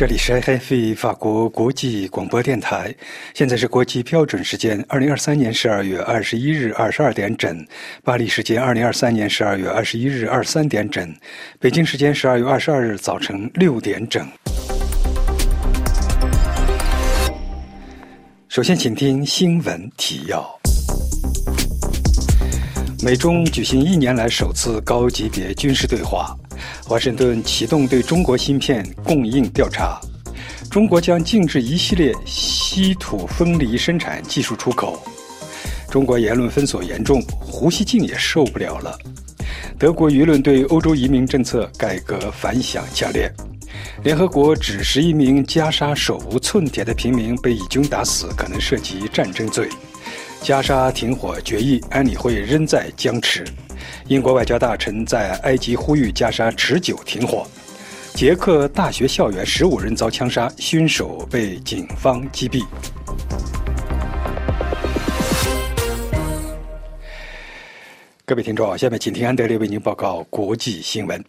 这里是 RFI 法国国际广播电台，现在是国际标准时间二零二三年十二月二十一日二十二点整，巴黎时间二零二三年十二月二十一日二十三点整，北京时间十二月二十二日早晨六点整。首先，请听新闻提要：美中举行一年来首次高级别军事对话。华盛顿启动对中国芯片供应调查，中国将禁止一系列稀土分离生产技术出口。中国言论封锁严重，胡锡进也受不了了。德国舆论对欧洲移民政策改革反响强烈。联合国指十一名加沙手无寸铁的平民被以军打死，可能涉及战争罪。加沙停火决议安理会仍在僵持。英国外交大臣在埃及呼吁加沙持久停火。捷克大学校园十五人遭枪杀，凶手被警方击毙。各位听众，下面请听安德烈为您报告国际新闻。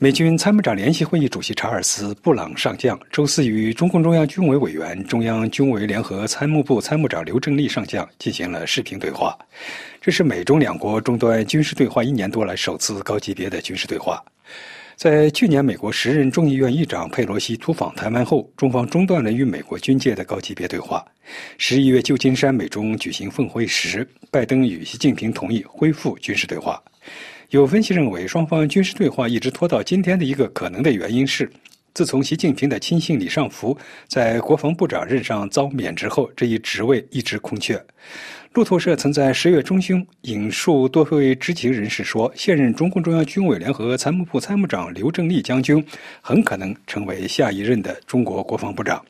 美军参谋长联席会议主席查尔斯·布朗上将周四与中共中央军委委员、中央军委联合参谋部参谋长刘正利上将进行了视频对话。这是美中两国终端军事对话一年多来首次高级别的军事对话。在去年美国时任众议院议长佩洛西出访台湾后，中方中断了与美国军界的高级别对话。十一月旧金山美中举行峰会时，拜登与习近平同意恢复军事对话。有分析认为，双方军事对话一直拖到今天的一个可能的原因是，自从习近平的亲信李尚福在国防部长任上遭免职后，这一职位一直空缺。路透社曾在十月中旬引述多位知情人士说，现任中共中央军委联合参谋部参谋长刘正利将军很可能成为下一任的中国国防部长。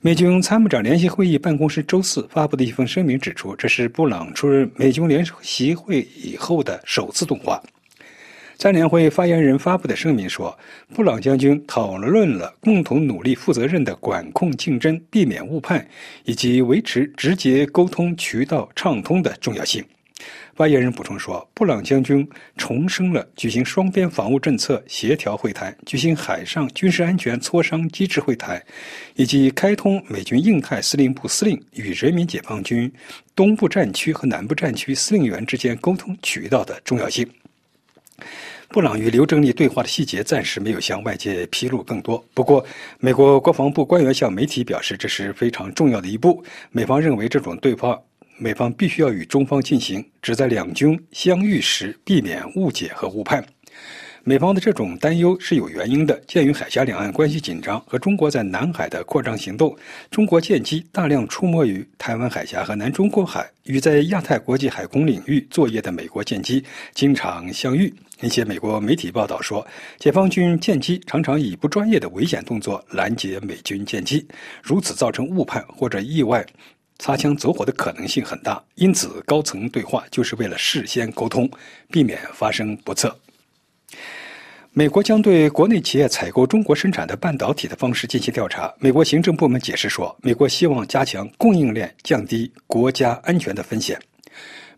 美军参谋长联席会议办公室周四发布的一份声明指出，这是布朗出任美军联席会以后的首次动话。参联会发言人发布的声明说，布朗将军讨论了共同努力、负责任的管控竞争、避免误判以及维持直接沟通渠道畅通的重要性。发言人补充说，布朗将军重申了举行双边防务政策协调会谈、举行海上军事安全磋商机制会谈，以及开通美军印太司令部司令与人民解放军东部战区和南部战区司令员之间沟通渠道的重要性。布朗与刘正利对话的细节暂时没有向外界披露更多。不过，美国国防部官员向媒体表示，这是非常重要的一步。美方认为，这种对话，美方必须要与中方进行，只在两军相遇时避免误解和误判。美方的这种担忧是有原因的。鉴于海峡两岸关系紧张和中国在南海的扩张行动，中国舰机大量出没于台湾海峡和南中国海，与在亚太国际海空领域作业的美国舰机经常相遇。一些美国媒体报道说，解放军舰机常常以不专业的危险动作拦截美军舰机，如此造成误判或者意外擦枪走火的可能性很大。因此，高层对话就是为了事先沟通，避免发生不测。美国将对国内企业采购中国生产的半导体的方式进行调查。美国行政部门解释说，美国希望加强供应链，降低国家安全的风险。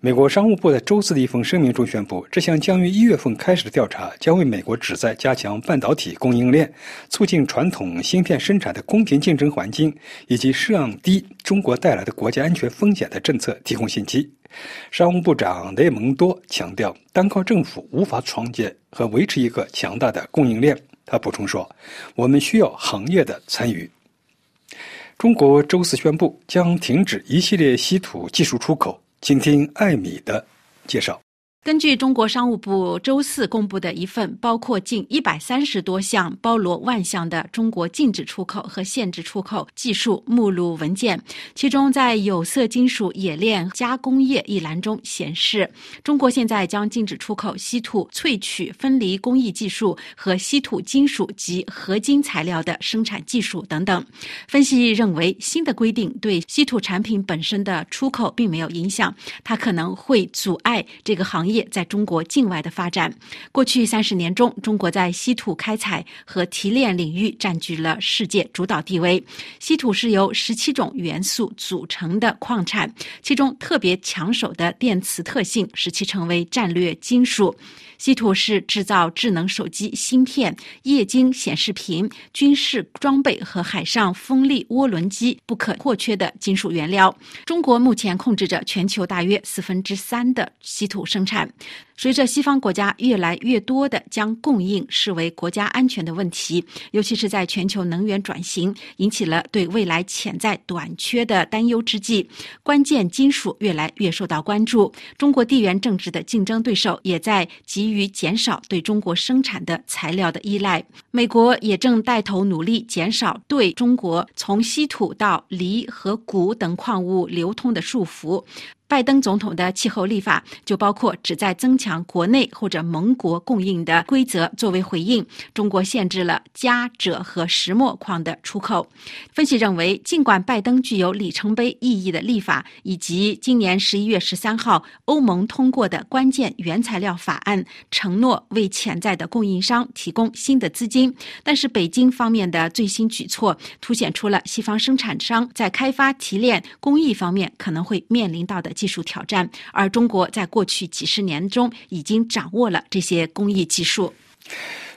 美国商务部在周四的一封声明中宣布，这项将于一月份开始的调查将为美国旨在加强半导体供应链、促进传统芯片生产的公平竞争环境以及降低中国带来的国家安全风险的政策提供信息。商务部长雷蒙多强调，单靠政府无法创建和维持一个强大的供应链。他补充说：“我们需要行业的参与。”中国周四宣布将停止一系列稀土技术出口。请听艾米的介绍。根据中国商务部周四公布的一份包括近一百三十多项、包罗万象的中国禁止出口和限制出口技术目录文件，其中在有色金属冶炼加工业一栏中显示，中国现在将禁止出口稀土萃取分离工艺技术和稀土金属及合金材料的生产技术等等。分析认为，新的规定对稀土产品本身的出口并没有影响，它可能会阻碍这个行业。业在中国境外的发展。过去三十年中，中国在稀土开采和提炼领域占据了世界主导地位。稀土是由十七种元素组成的矿产，其中特别抢手的电磁特性使其成为战略金属。稀土是制造智能手机芯片、液晶显示屏、军事装备和海上风力涡轮机不可或缺的金属原料。中国目前控制着全球大约四分之三的稀土生产。随着西方国家越来越多地将供应视为国家安全的问题，尤其是在全球能源转型引起了对未来潜在短缺的担忧之际，关键金属越来越受到关注。中国地缘政治的竞争对手也在急于减少对中国生产的材料的依赖。美国也正带头努力减少对中国从稀土到锂和钴等矿物流通的束缚。拜登总统的气候立法就包括旨在增强国内或者盟国供应的规则。作为回应，中国限制了镓、锗和石墨矿的出口。分析认为，尽管拜登具有里程碑意义的立法，以及今年十一月十三号欧盟通过的关键原材料法案，承诺为潜在的供应商提供新的资金，但是北京方面的最新举措凸显出了西方生产商在开发、提炼、工艺方面可能会面临到的。技术挑战，而中国在过去几十年中已经掌握了这些工艺技术。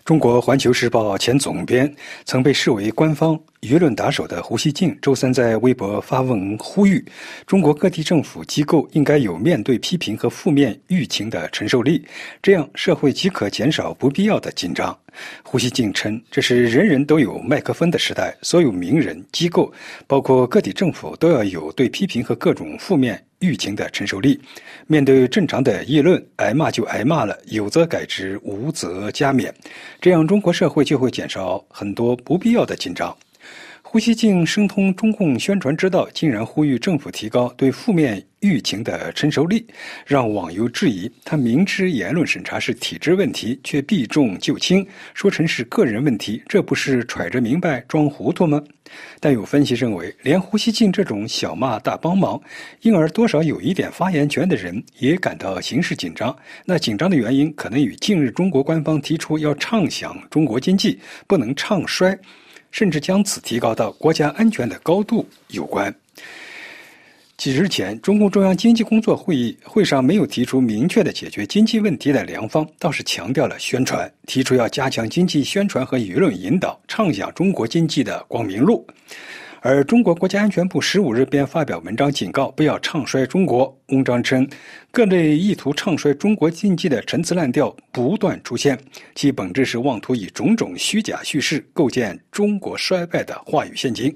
中国环球时报前总编、曾被视为官方舆论打手的胡锡进，周三在微博发文呼吁，中国各地政府机构应该有面对批评和负面舆情的承受力，这样社会即可减少不必要的紧张。胡锡进称，这是人人都有麦克风的时代，所有名人、机构，包括各地政府，都要有对批评和各种负面舆情的承受力。面对正常的议论，挨骂就挨骂了，有则改之，无则加勉，这样中国社会就会减少很多不必要的紧张。胡锡进生通中共宣传之道，竟然呼吁政府提高对负面舆情的承受力，让网友质疑他明知言论审查是体制问题，却避重就轻，说成是个人问题，这不是揣着明白装糊涂吗？但有分析认为，连胡锡进这种小骂大帮忙，因而多少有一点发言权的人也感到形势紧张。那紧张的原因，可能与近日中国官方提出要畅想中国经济不能唱衰。甚至将此提高到国家安全的高度有关。几日前，中共中央经济工作会议会上没有提出明确的解决经济问题的良方，倒是强调了宣传，提出要加强经济宣传和舆论引导，畅想中国经济的光明路。而中国国家安全部十五日便发表文章警告，不要唱衰中国。文章称，各类意图唱衰中国经济的陈词滥调不断出现，其本质是妄图以种种虚假叙事构建中国衰败的话语陷阱。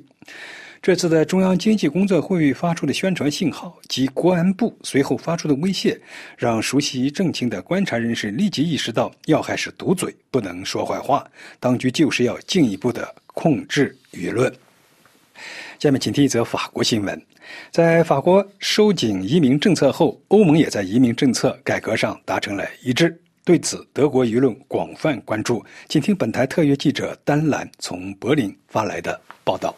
这次的中央经济工作会议发出的宣传信号及国安部随后发出的威胁，让熟悉政情的观察人士立即意识到，要害是堵嘴，不能说坏话。当局就是要进一步的控制舆论。下面请听一则法国新闻。在法国收紧移民政策后，欧盟也在移民政策改革上达成了一致。对此，德国舆论广泛关注。请听本台特约记者丹兰从柏林发来的报道。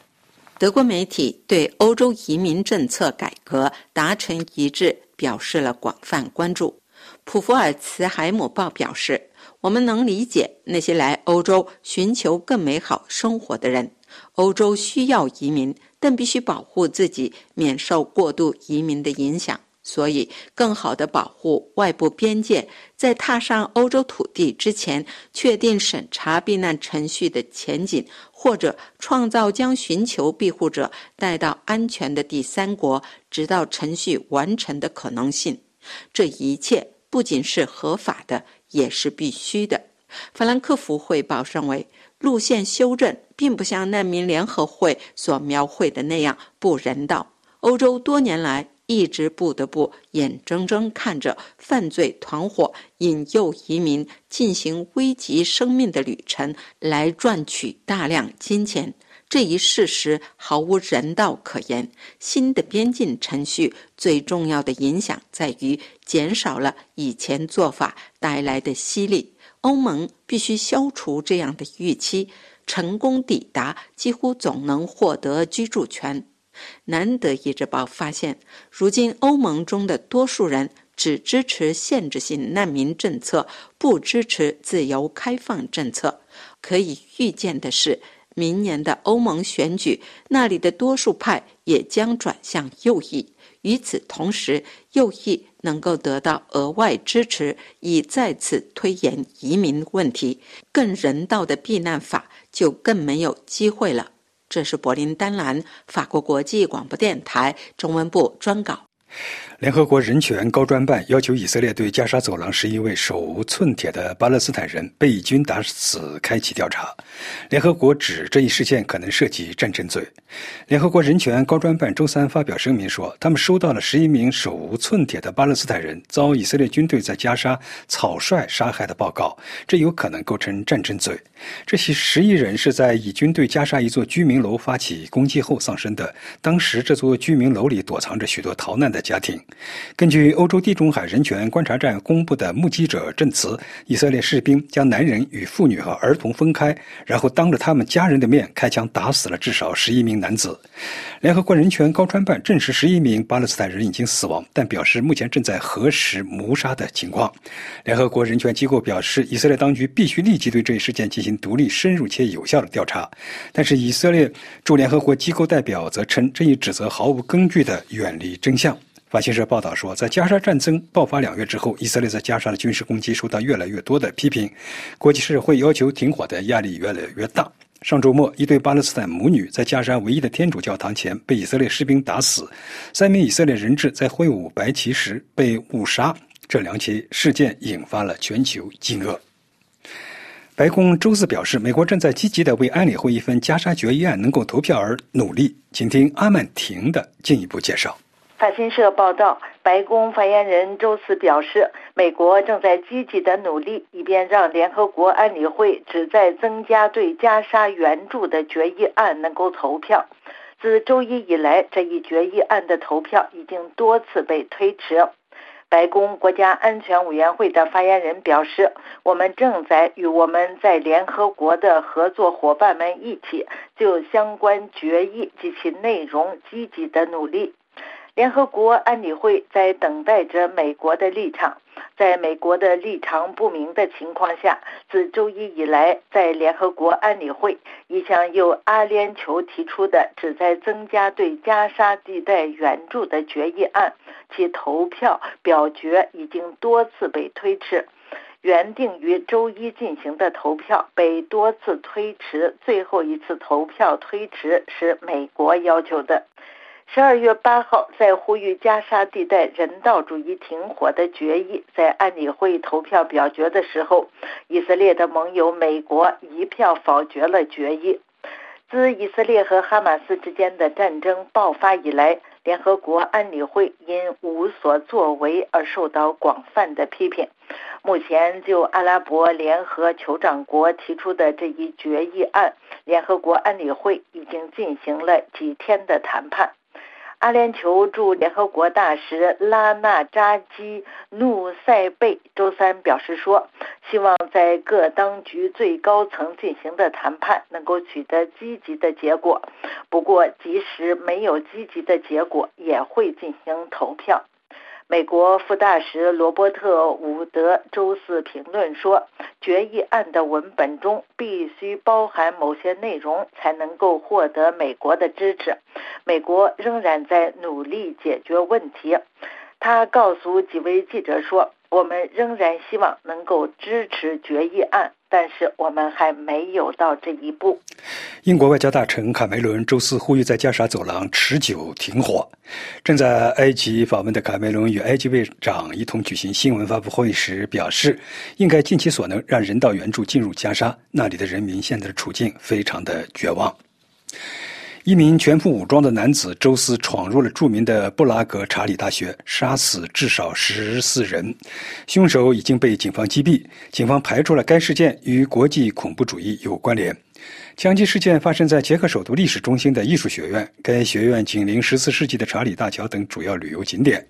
德国媒体对欧洲移民政策改革达成一致表示了广泛关注。普福尔茨海姆报表示：“我们能理解那些来欧洲寻求更美好生活的人。欧洲需要移民。”但必须保护自己免受过度移民的影响，所以更好的保护外部边界，在踏上欧洲土地之前，确定审查避难程序的前景，或者创造将寻求庇护者带到安全的第三国，直到程序完成的可能性。这一切不仅是合法的，也是必须的。法兰克福汇报认为。路线修正并不像难民联合会所描绘的那样不人道。欧洲多年来一直不得不眼睁睁看着犯罪团伙引诱移民进行危及生命的旅程，来赚取大量金钱。这一事实毫无人道可言。新的边境程序最重要的影响在于减少了以前做法带来的吸力。欧盟必须消除这样的预期，成功抵达几乎总能获得居住权。难得一日报发现，如今欧盟中的多数人只支持限制性难民政策，不支持自由开放政策。可以预见的是，明年的欧盟选举，那里的多数派也将转向右翼。与此同时，右翼能够得到额外支持，以再次推延移民问题，更人道的避难法就更没有机会了。这是柏林丹兰法国国际广播电台中文部专稿。联合国人权高专办要求以色列对加沙走廊十一位手无寸铁的巴勒斯坦人被以军打死开启调查。联合国指这一事件可能涉及战争罪。联合国人权高专办周三发表声明说，他们收到了十一名手无寸铁的巴勒斯坦人遭以色列军队在加沙草率杀害的报告，这有可能构成战争罪。这些十一人是在以军对加沙一座居民楼发起攻击后丧生的。当时这座居民楼里躲藏着许多逃难的家庭。根据欧洲地中海人权观察站公布的目击者证词，以色列士兵将男人与妇女和儿童分开，然后当着他们家人的面开枪打死了至少十一名男子。联合国人权高专办证实十一名巴勒斯坦人已经死亡，但表示目前正在核实谋杀的情况。联合国人权机构表示，以色列当局必须立即对这一事件进行独立、深入且有效的调查。但是，以色列驻联合国机构代表则称，这一指责毫无根据的远离真相。法新社报道说，在加沙战争爆发两月之后，以色列在加沙的军事攻击受到越来越多的批评，国际社会要求停火的压力越来越大。上周末，一对巴勒斯坦母女在加沙唯一的天主教堂前被以色列士兵打死，三名以色列人质在挥舞白旗时被误杀。这两起事件引发了全球惊愕。白宫周四表示，美国正在积极的为安理会一份加沙决议案能够投票而努力。请听阿曼婷的进一步介绍。法新社报道，白宫发言人周四表示，美国正在积极的努力，以便让联合国安理会旨在增加对加沙援助的决议案能够投票。自周一以来，这一决议案的投票已经多次被推迟。白宫国家安全委员会的发言人表示：“我们正在与我们在联合国的合作伙伴们一起，就相关决议及其内容积极的努力。”联合国安理会在等待着美国的立场。在美国的立场不明的情况下，自周一以来，在联合国安理会一项由阿联酋提出的旨在增加对加沙地带援助的决议案，其投票表决已经多次被推迟。原定于周一进行的投票被多次推迟，最后一次投票推迟是美国要求的。十二月八号，在呼吁加沙地带人道主义停火的决议在安理会投票表决的时候，以色列的盟友美国一票否决了决议。自以色列和哈马斯之间的战争爆发以来，联合国安理会因无所作为而受到广泛的批评。目前，就阿拉伯联合酋长国提出的这一决议案，联合国安理会已经进行了几天的谈判。阿联酋驻联合国大使拉纳扎基努塞贝周三表示说，希望在各当局最高层进行的谈判能够取得积极的结果。不过，即使没有积极的结果，也会进行投票。美国副大使罗伯特·伍德周四评论说：“决议案的文本中必须包含某些内容，才能够获得美国的支持。美国仍然在努力解决问题。”他告诉几位记者说：“我们仍然希望能够支持决议案。”但是我们还没有到这一步。英国外交大臣卡梅伦周四呼吁在加沙走廊持久停火。正在埃及访问的卡梅伦与埃及卫长一同举行新闻发布会时表示，应该尽其所能让人道援助进入加沙，那里的人民现在的处境非常的绝望。一名全副武装的男子周四闯入了著名的布拉格查理大学，杀死至少十四人。凶手已经被警方击毙。警方排除了该事件与国际恐怖主义有关联。枪击事件发生在捷克首都历史中心的艺术学院，该学院紧邻十四世纪的查理大桥等主要旅游景点。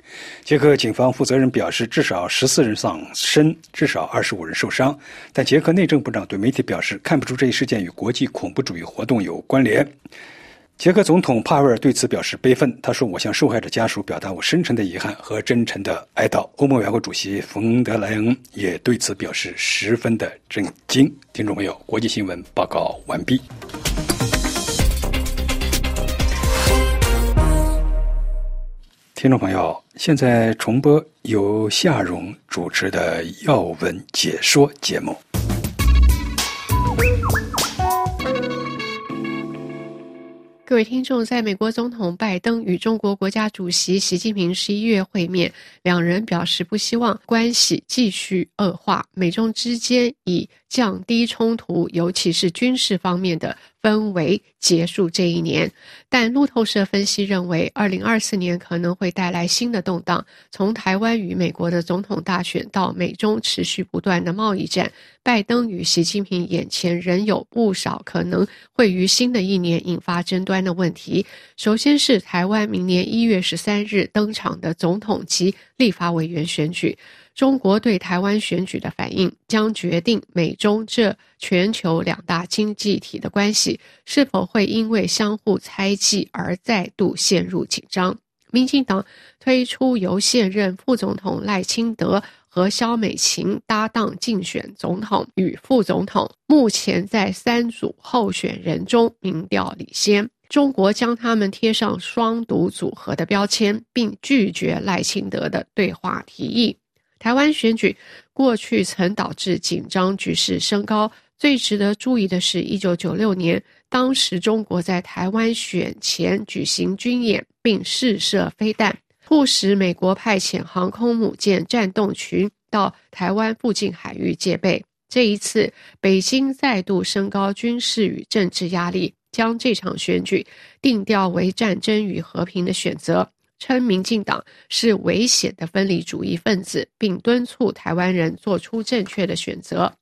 捷克警方负责人表示，至少十四人丧生，至少二十五人受伤。但捷克内政部长对媒体表示，看不出这一事件与国际恐怖主义活动有关联。捷克总统帕维尔对此表示悲愤。他说：“我向受害者家属表达我深沉的遗憾和真诚的哀悼。”欧盟委员会主席冯德莱恩也对此表示十分的震惊。听众朋友，国际新闻报告完毕。听众朋友，现在重播由夏荣主持的《要闻解说》节目。各位听众，在美国总统拜登与中国国家主席习近平十一月会面，两人表示不希望关系继续恶化，美中之间以降低冲突，尤其是军事方面的。氛围结束这一年，但路透社分析认为，二零二四年可能会带来新的动荡。从台湾与美国的总统大选到美中持续不断的贸易战，拜登与习近平眼前仍有不少可能会于新的一年引发争端的问题。首先是台湾明年一月十三日登场的总统及立法委员选举。中国对台湾选举的反应，将决定美中这全球两大经济体的关系是否会因为相互猜忌而再度陷入紧张。民进党推出由现任副总统赖清德和萧美琴搭档竞选总统与副总统，目前在三组候选人中民调领先。中国将他们贴上双独组合的标签，并拒绝赖清德的对话提议。台湾选举过去曾导致紧张局势升高。最值得注意的是，一九九六年，当时中国在台湾选前举行军演，并试射飞弹，迫使美国派遣航空母舰战斗群到台湾附近海域戒备。这一次，北京再度升高军事与政治压力，将这场选举定调为战争与和平的选择。称民进党是危险的分离主义分子，并敦促台湾人做出正确的选择。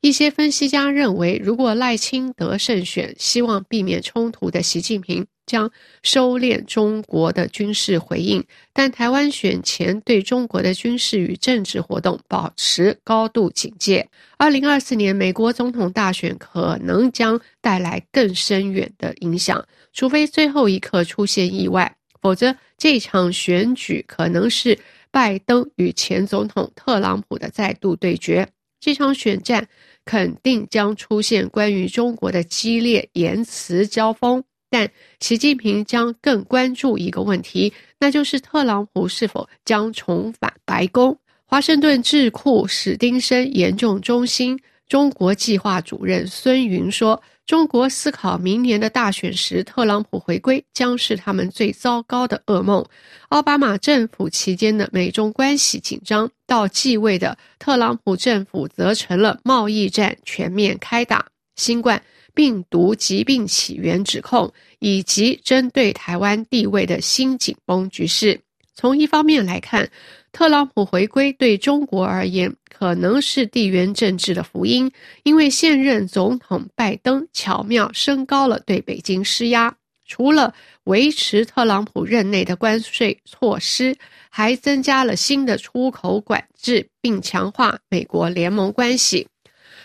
一些分析家认为，如果赖清德胜选，希望避免冲突的习近平将收敛中国的军事回应；但台湾选前对中国的军事与政治活动保持高度警戒。二零二四年美国总统大选可能将带来更深远的影响，除非最后一刻出现意外。否则，这场选举可能是拜登与前总统特朗普的再度对决。这场选战肯定将出现关于中国的激烈言辞交锋，但习近平将更关注一个问题，那就是特朗普是否将重返白宫。华盛顿智库史丁森研究中心中国计划主任孙云说。中国思考明年的大选时，特朗普回归将是他们最糟糕的噩梦。奥巴马政府期间的美中关系紧张，到继位的特朗普政府则成了贸易战全面开打、新冠病毒疾病起源指控以及针对台湾地位的新紧绷局势。从一方面来看，特朗普回归对中国而言可能是地缘政治的福音，因为现任总统拜登巧妙升高了对北京施压，除了维持特朗普任内的关税措施，还增加了新的出口管制，并强化美国联盟关系。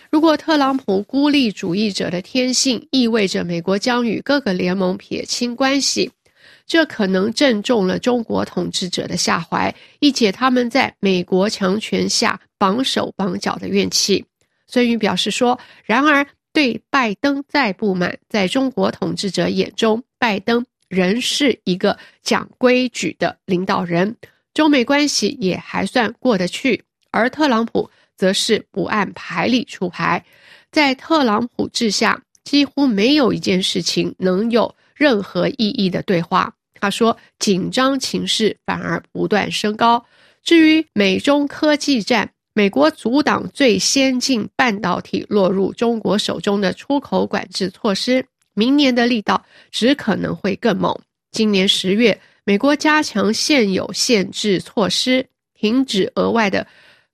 如果特朗普孤立主义者的天性意味着美国将与各个联盟撇清关系。这可能正中了中国统治者的下怀，一解他们在美国强权下绑手绑脚的怨气。孙宇表示说：“然而，对拜登再不满，在中国统治者眼中，拜登仍是一个讲规矩的领导人，中美关系也还算过得去。而特朗普则是不按牌理出牌，在特朗普治下，几乎没有一件事情能有任何意义的对话。”他说：“紧张情势反而不断升高。至于美中科技战，美国阻挡最先进半导体落入中国手中的出口管制措施，明年的力道只可能会更猛。今年十月，美国加强现有限制措施，停止额外的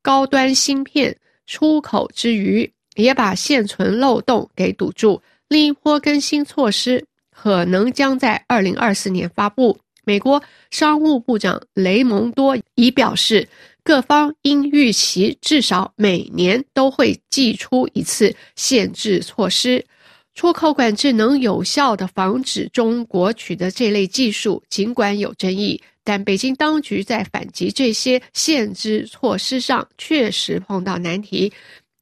高端芯片出口之余，也把现存漏洞给堵住。另一波更新措施。”可能将在二零二四年发布。美国商务部长雷蒙多已表示，各方应预期至少每年都会祭出一次限制措施。出口管制能有效地防止中国取得这类技术，尽管有争议，但北京当局在反击这些限制措施上确实碰到难题，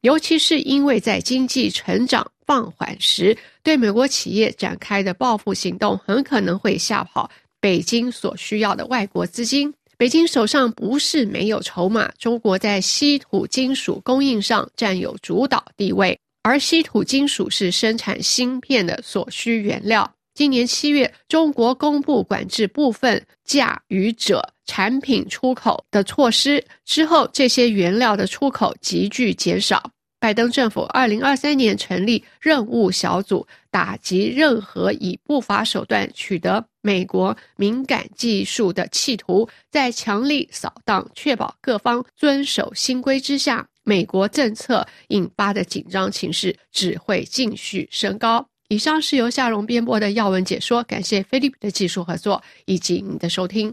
尤其是因为在经济成长放缓时，对美国企业展开的报复行动很可能会吓跑北京所需要的外国资金。北京手上不是没有筹码，中国在稀土金属供应上占有主导地位，而稀土金属是生产芯片的所需原料。今年七月，中国公布管制部分价与者产品出口的措施之后，这些原料的出口急剧减少。拜登政府二零二三年成立任务小组，打击任何以不法手段取得美国敏感技术的企图。在强力扫荡、确保各方遵守新规之下，美国政策引发的紧张情势只会继续升高。以上是由夏荣编播的要闻解说，感谢菲利普的技术合作以及你的收听。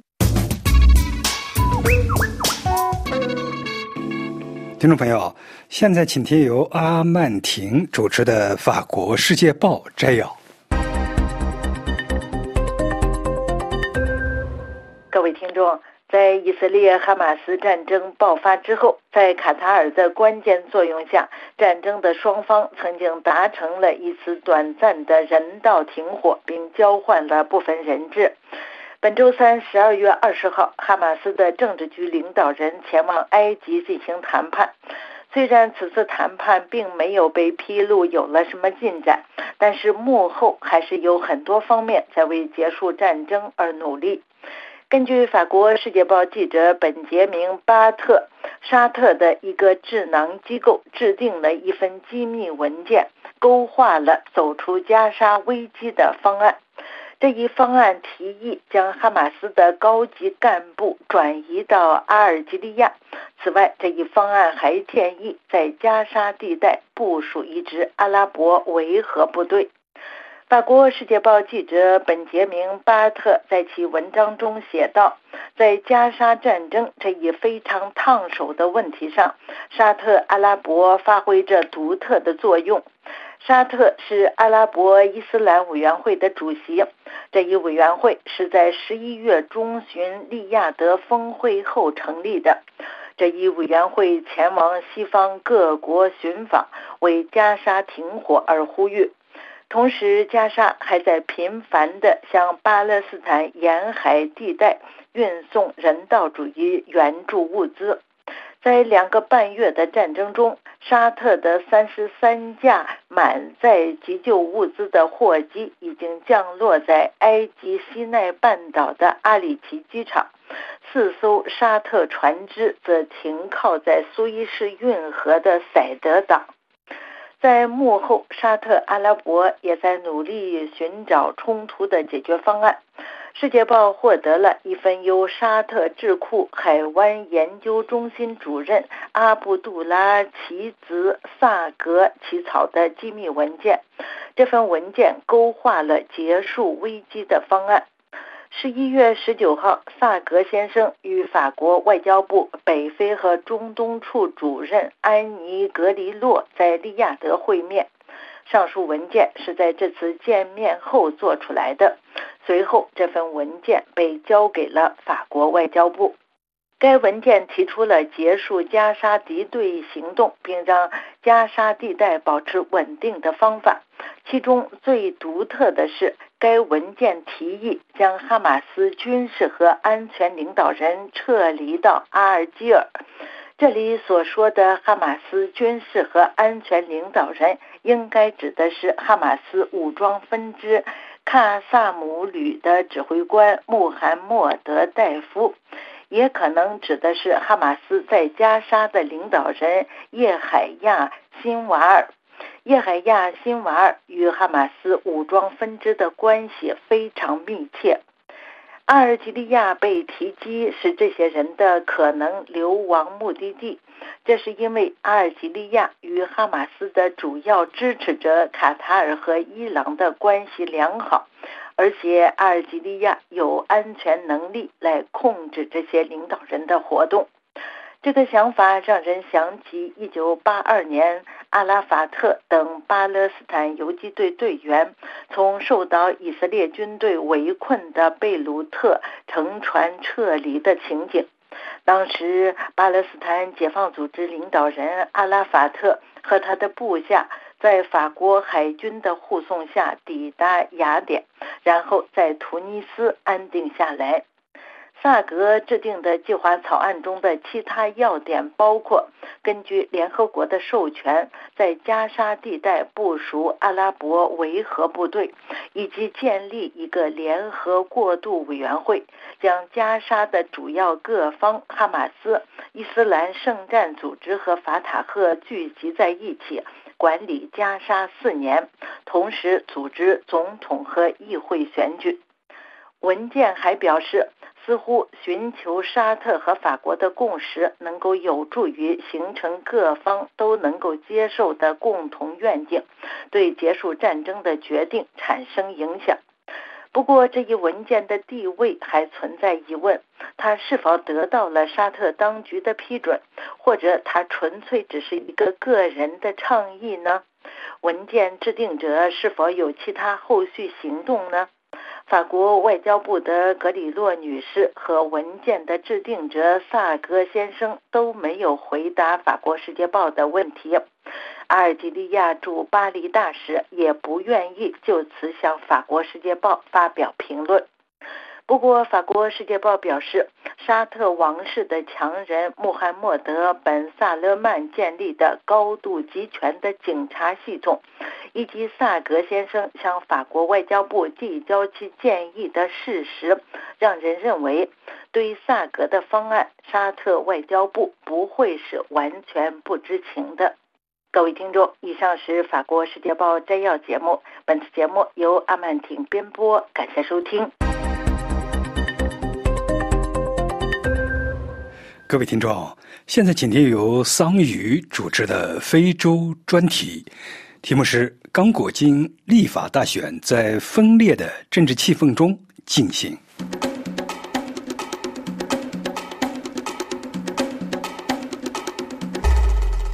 听众朋友，现在请听由阿曼婷主持的《法国世界报》摘要。各位听众，在以色列哈马斯战争爆发之后，在卡塔尔的关键作用下，战争的双方曾经达成了一次短暂的人道停火，并交换了部分人质。本周三，十二月二十号，哈马斯的政治局领导人前往埃及进行谈判。虽然此次谈判并没有被披露有了什么进展，但是幕后还是有很多方面在为结束战争而努力。根据法国《世界报》记者本杰明·巴特，沙特的一个智囊机构制定了一份机密文件，勾画了走出加沙危机的方案。这一方案提议将哈马斯的高级干部转移到阿尔及利亚。此外，这一方案还建议在加沙地带部署一支阿拉伯维和部队。法国《世界报》记者本杰明·巴特在其文章中写道：“在加沙战争这一非常烫手的问题上，沙特阿拉伯发挥着独特的作用。”沙特是阿拉伯伊斯兰委员会的主席，这一委员会是在十一月中旬利亚德峰会后成立的。这一委员会前往西方各国寻访，为加沙停火而呼吁。同时，加沙还在频繁地向巴勒斯坦沿海地带运送人道主义援助物资。在两个半月的战争中，沙特的三十三架满载急救物资的货机已经降落在埃及西奈半岛的阿里奇机场，四艘沙特船只则停靠在苏伊士运河的塞德岛。在幕后，沙特阿拉伯也在努力寻找冲突的解决方案。《世界报》获得了一份由沙特智库海湾研究中心主任阿卜杜拉齐兹萨格起草的机密文件。这份文件勾画了结束危机的方案。十一月十九号，萨格先生与法国外交部北非和中东处主任安妮格里洛在利雅得会面。上述文件是在这次见面后做出来的。随后，这份文件被交给了法国外交部。该文件提出了结束加沙敌对行动，并让加沙地带保持稳定的方法。其中最独特的是，该文件提议将哈马斯军事和安全领导人撤离到阿尔基尔。这里所说的哈马斯军事和安全领导人，应该指的是哈马斯武装分支。卡萨姆旅的指挥官穆罕默德·戴夫，也可能指的是哈马斯在加沙的领导人叶海亚·辛瓦尔。叶海亚·辛瓦尔与哈马斯武装分支的关系非常密切。阿尔及利亚被提及是这些人的可能流亡目的地，这是因为阿尔及利亚与哈马斯的主要支持者卡塔尔和伊朗的关系良好，而且阿尔及利亚有安全能力来控制这些领导人的活动。这个想法让人想起1982年阿拉法特等巴勒斯坦游击队队员从受到以色列军队围困的贝鲁特乘船撤离的情景。当时，巴勒斯坦解放组织领导人阿拉法特和他的部下在法国海军的护送下抵达雅典，然后在突尼斯安定下来。萨格制定的计划草案中的其他要点包括：根据联合国的授权，在加沙地带部署阿拉伯维和部队，以及建立一个联合过渡委员会，将加沙的主要各方哈马斯、伊斯兰圣战组织和法塔赫聚集在一起，管理加沙四年，同时组织总统和议会选举。文件还表示。似乎寻求沙特和法国的共识，能够有助于形成各方都能够接受的共同愿景，对结束战争的决定产生影响。不过，这一文件的地位还存在疑问：它是否得到了沙特当局的批准，或者它纯粹只是一个个人的倡议呢？文件制定者是否有其他后续行动呢？法国外交部的格里洛女士和文件的制定者萨格先生都没有回答《法国世界报》的问题。阿尔及利亚驻巴黎大使也不愿意就此向《法国世界报》发表评论。不过，《法国世界报》表示，沙特王室的强人穆罕默德·本·萨勒曼建立的高度集权的警察系统。以及萨格先生向法国外交部递交其建议的事实，让人认为，对萨格的方案，沙特外交部不会是完全不知情的。各位听众，以上是法国《世界报》摘要节目，本次节目由阿曼婷编播，感谢收听。各位听众，现在请听由桑宇主持的非洲专题。题目是：刚果金立法大选在分裂的政治气氛中进行。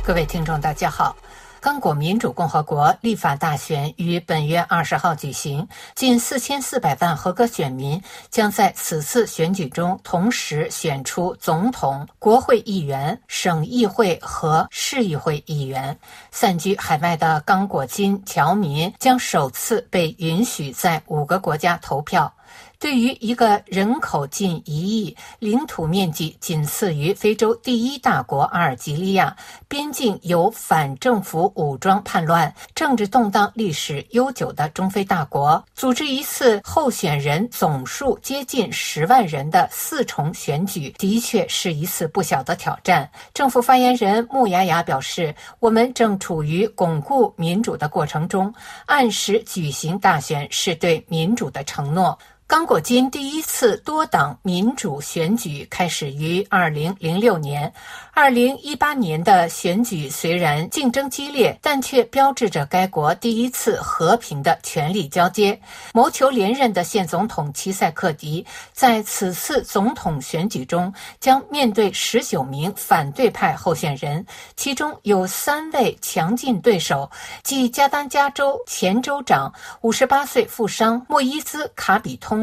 各位听众，大家好。刚果民主共和国立法大选于本月二十号举行，近四千四百万合格选民将在此次选举中同时选出总统、国会议员、省议会和市议会议员。散居海外的刚果金侨民将首次被允许在五个国家投票。对于一个人口近一亿、领土面积仅次于非洲第一大国阿尔及利亚、边境有反政府武装叛乱、政治动荡历史悠久的中非大国，组织一次候选人总数接近十万人的四重选举，的确是一次不小的挑战。政府发言人穆雅雅表示：“我们正处于巩固民主的过程中，按时举行大选是对民主的承诺。”刚果金第一次多党民主选举开始于二零零六年。二零一八年的选举虽然竞争激烈，但却标志着该国第一次和平的权力交接。谋求连任的现总统齐塞克迪在此次总统选举中将面对十九名反对派候选人，其中有三位强劲对手，即加丹加州前州长五十八岁富商莫伊兹卡比通。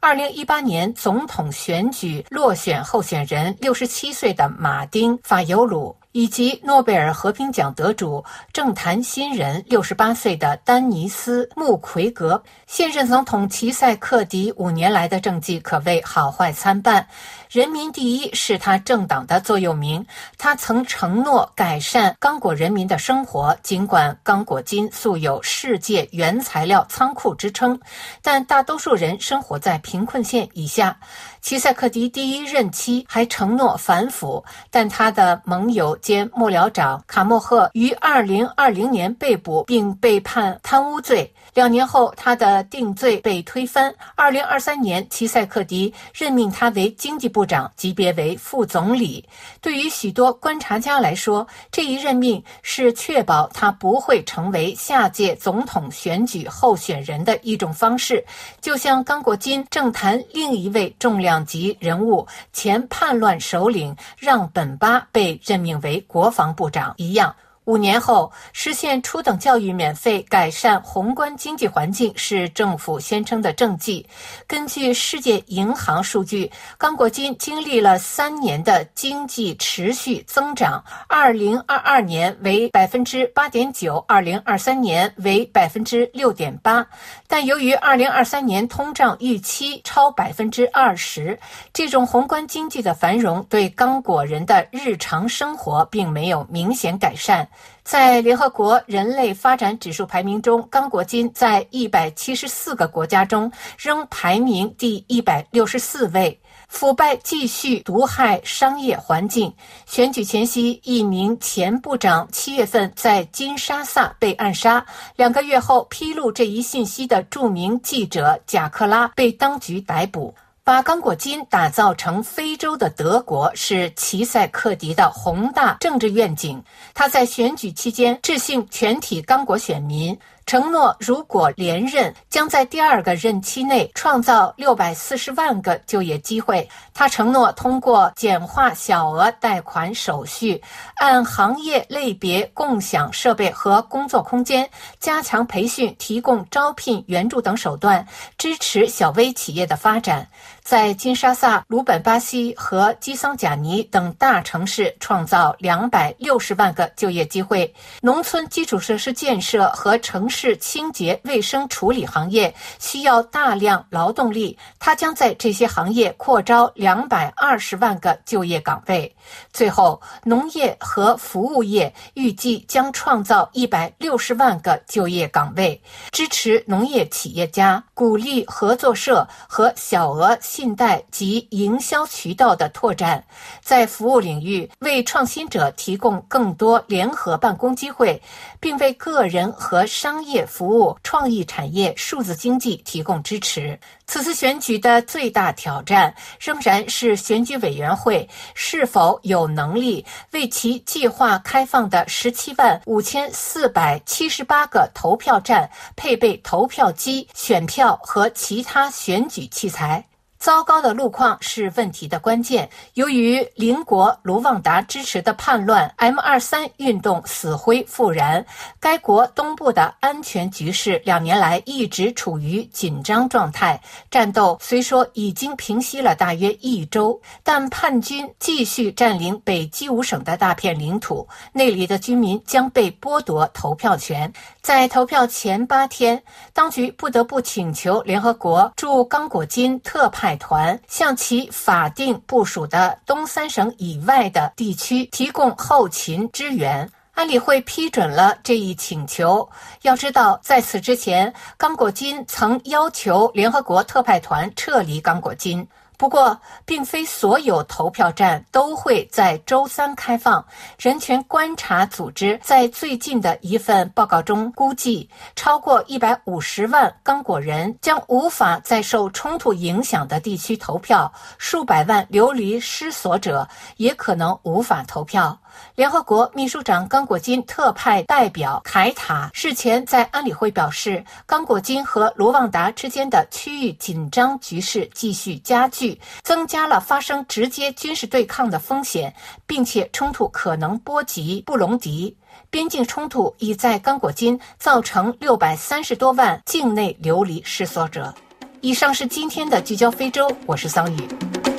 二零一八年总统选举落选候选人六十七岁的马丁法尤鲁。以及诺贝尔和平奖得主、政坛新人六十八岁的丹尼斯·穆奎格，现任总统齐塞克迪五年来的政绩可谓好坏参半。人民第一是他政党的座右铭，他曾承诺改善刚果人民的生活。尽管刚果金素有“世界原材料仓库”之称，但大多数人生活在贫困线以下。齐塞克迪第一任期还承诺反腐，但他的盟友兼幕僚长卡莫赫于二零二零年被捕并被判贪污罪。两年后，他的定罪被推翻。二零二三年，齐塞克迪任命他为经济部。部长，级别为副总理。对于许多观察家来说，这一任命是确保他不会成为下届总统选举候选人的一种方式，就像刚果金政坛另一位重量级人物前叛乱首领让本巴被任命为国防部长一样。五年后实现初等教育免费、改善宏观经济环境是政府宣称的政绩。根据世界银行数据，刚果金经历了三年的经济持续增长，二零二二年为百分之八点九，二零二三年为百分之六点八。但由于二零二三年通胀预期超百分之二十，这种宏观经济的繁荣对刚果人的日常生活并没有明显改善。在联合国人类发展指数排名中，刚果金在一百七十四个国家中仍排名第一百六十四位。腐败继续毒害商业环境。选举前夕，一名前部长七月份在金沙萨被暗杀。两个月后，披露这一信息的著名记者贾克拉被当局逮捕。把刚果金打造成非洲的德国是齐塞克迪的宏大政治愿景。他在选举期间致信全体刚果选民。承诺，如果连任，将在第二个任期内创造六百四十万个就业机会。他承诺通过简化小额贷款手续，按行业类别共享设备和工作空间，加强培训，提供招聘援助等手段，支持小微企业的发展。在金沙萨、鲁本巴西和基桑贾尼等大城市创造两百六十万个就业机会。农村基础设施建设和城市清洁卫生处理行业需要大量劳动力，它将在这些行业扩招两百二十万个就业岗位。最后，农业和服务业预计将创造一百六十万个就业岗位，支持农业企业家，鼓励合作社和小额。信贷及营销渠道的拓展，在服务领域为创新者提供更多联合办公机会，并为个人和商业服务、创意产业、数字经济提供支持。此次选举的最大挑战仍然是选举委员会是否有能力为其计划开放的十七万五千四百七十八个投票站配备投票机、选票和其他选举器材。糟糕的路况是问题的关键。由于邻国卢旺达支持的叛乱 M 二三运动死灰复燃，该国东部的安全局势两年来一直处于紧张状态。战斗虽说已经平息了大约一周，但叛军继续占领北基伍省的大片领土，那里的居民将被剥夺投票权。在投票前八天，当局不得不请求联合国驻刚果金特派。团向其法定部署的东三省以外的地区提供后勤支援。安理会批准了这一请求。要知道，在此之前，刚果金曾要求联合国特派团撤离刚果金。不过，并非所有投票站都会在周三开放。人权观察组织在最近的一份报告中估计，超过一百五十万刚果人将无法在受冲突影响的地区投票，数百万流离失所者也可能无法投票。联合国秘书长刚果金特派代表凯塔日前在安理会表示，刚果金和卢旺达之间的区域紧张局势继续加剧，增加了发生直接军事对抗的风险，并且冲突可能波及布隆迪。边境冲突已在刚果金造成六百三十多万境内流离失所者。以上是今天的聚焦非洲，我是桑宇。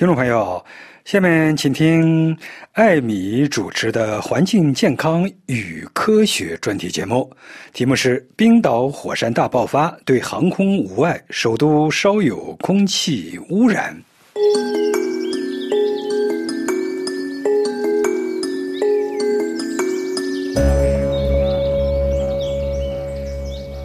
听众朋友，下面请听艾米主持的《环境健康与科学》专题节目，题目是“冰岛火山大爆发对航空无碍，首都稍有空气污染”。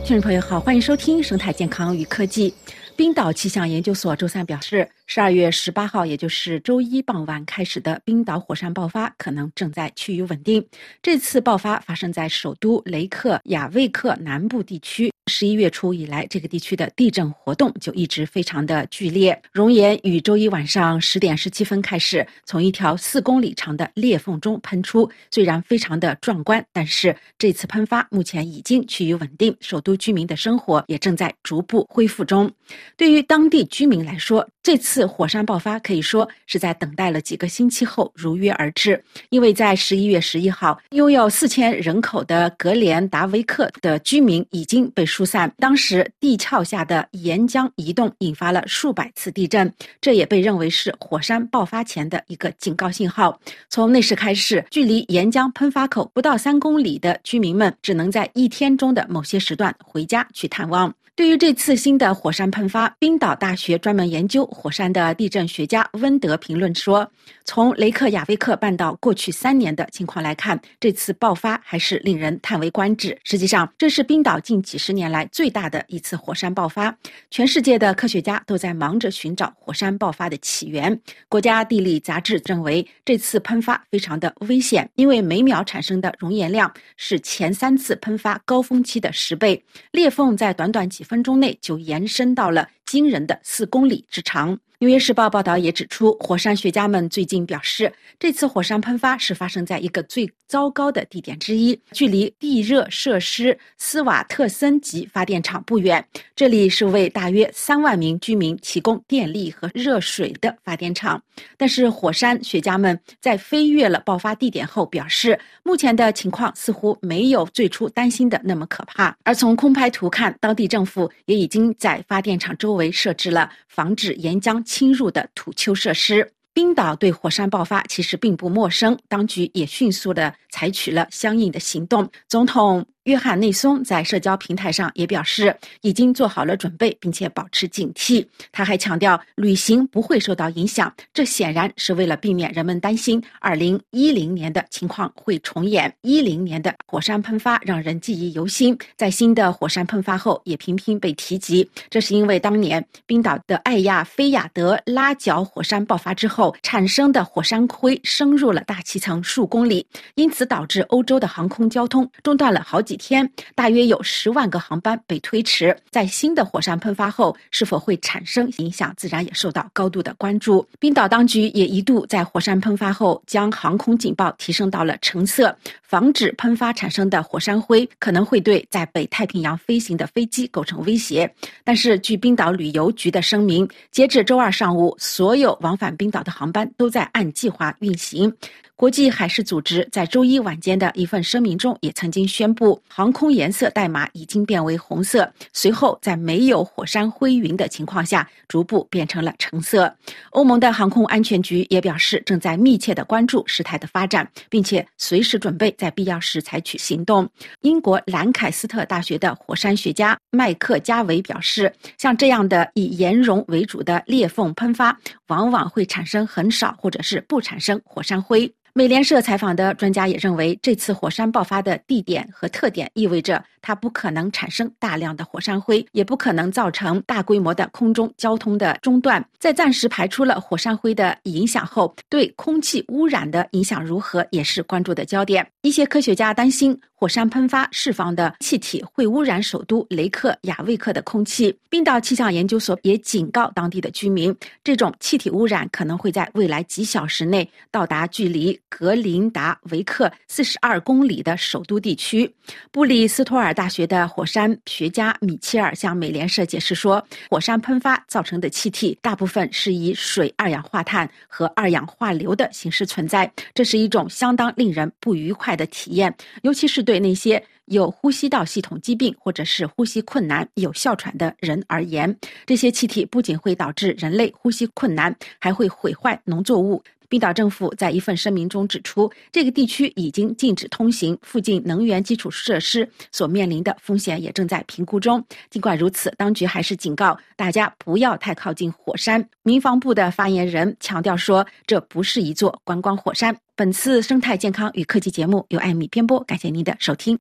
听众朋友好，欢迎收听《生态健康与科技》。冰岛气象研究所周三表示，十二月十八号，也就是周一傍晚开始的冰岛火山爆发可能正在趋于稳定。这次爆发发生在首都雷克雅未克南部地区。十一月初以来，这个地区的地震活动就一直非常的剧烈。熔岩于周一晚上十点十七分开始从一条四公里长的裂缝中喷出，虽然非常的壮观，但是这次喷发目前已经趋于稳定，首都居民的生活也正在逐步恢复中。对于当地居民来说，这次次火山爆发可以说是在等待了几个星期后如约而至，因为在十一月十一号，拥有四千人口的格连达维克的居民已经被疏散。当时地壳下的岩浆移动引发了数百次地震，这也被认为是火山爆发前的一个警告信号。从那时开始，距离岩浆喷发口不到三公里的居民们只能在一天中的某些时段回家去探望。对于这次新的火山喷发，冰岛大学专门研究火山的地震学家温德评论说：“从雷克雅未克半岛过去三年的情况来看，这次爆发还是令人叹为观止。实际上，这是冰岛近几十年来最大的一次火山爆发。全世界的科学家都在忙着寻找火山爆发的起源。国家地理杂志认为，这次喷发非常的危险，因为每秒产生的熔岩量是前三次喷发高峰期的十倍。裂缝在短短几。”分钟内就延伸到了惊人的四公里之长。纽约时报报道也指出，火山学家们最近表示，这次火山喷发是发生在一个最糟糕的地点之一，距离地热设施斯瓦特森级发电厂不远。这里是为大约三万名居民提供电力和热水的发电厂。但是，火山学家们在飞越了爆发地点后表示，目前的情况似乎没有最初担心的那么可怕。而从空拍图看，当地政府也已经在发电厂周围设置了防止岩浆。侵入的土丘设施，冰岛对火山爆发其实并不陌生，当局也迅速的采取了相应的行动。总统。约翰内松在社交平台上也表示，已经做好了准备，并且保持警惕。他还强调，旅行不会受到影响，这显然是为了避免人们担心2010年的情况会重演。10年的火山喷发让人记忆犹新，在新的火山喷发后也频频被提及。这是因为当年冰岛的艾亚菲亚德拉角火山爆发之后产生的火山灰升入了大气层数公里，因此导致欧洲的航空交通中断了好几。天，大约有十万个航班被推迟。在新的火山喷发后，是否会产生影响，自然也受到高度的关注。冰岛当局也一度在火山喷发后将航空警报提升到了橙色，防止喷发产生的火山灰可能会对在北太平洋飞行的飞机构成威胁。但是，据冰岛旅游局的声明，截至周二上午，所有往返冰岛的航班都在按计划运行。国际海事组织在周一晚间的一份声明中也曾经宣布，航空颜色代码已经变为红色，随后在没有火山灰云的情况下，逐步变成了橙色。欧盟的航空安全局也表示，正在密切的关注事态的发展，并且随时准备在必要时采取行动。英国兰凯斯特大学的火山学家麦克加维表示，像这样的以岩溶为主的裂缝喷发，往往会产生很少或者是不产生火山灰。美联社采访的专家也认为，这次火山爆发的地点和特点意味着它不可能产生大量的火山灰，也不可能造成大规模的空中交通的中断。在暂时排除了火山灰的影响后，对空气污染的影响如何也是关注的焦点。一些科学家担心，火山喷发释放的气体会污染首都雷克雅未克的空气。冰岛气象研究所也警告当地的居民，这种气体污染可能会在未来几小时内到达距离。格林达维克四十二公里的首都地区，布里斯托尔大学的火山学家米切尔向美联社解释说，火山喷发造成的气体大部分是以水二氧化碳和二氧化硫的形式存在，这是一种相当令人不愉快的体验，尤其是对那些有呼吸道系统疾病或者是呼吸困难、有哮喘的人而言。这些气体不仅会导致人类呼吸困难，还会毁坏农作物。冰岛政府在一份声明中指出，这个地区已经禁止通行，附近能源基础设施所面临的风险也正在评估中。尽管如此，当局还是警告大家不要太靠近火山。民防部的发言人强调说，这不是一座观光火山。本次生态健康与科技节目由艾米编播，感谢您的收听。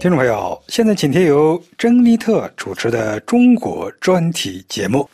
听众朋友，现在请听由珍妮特主持的中国专题节目。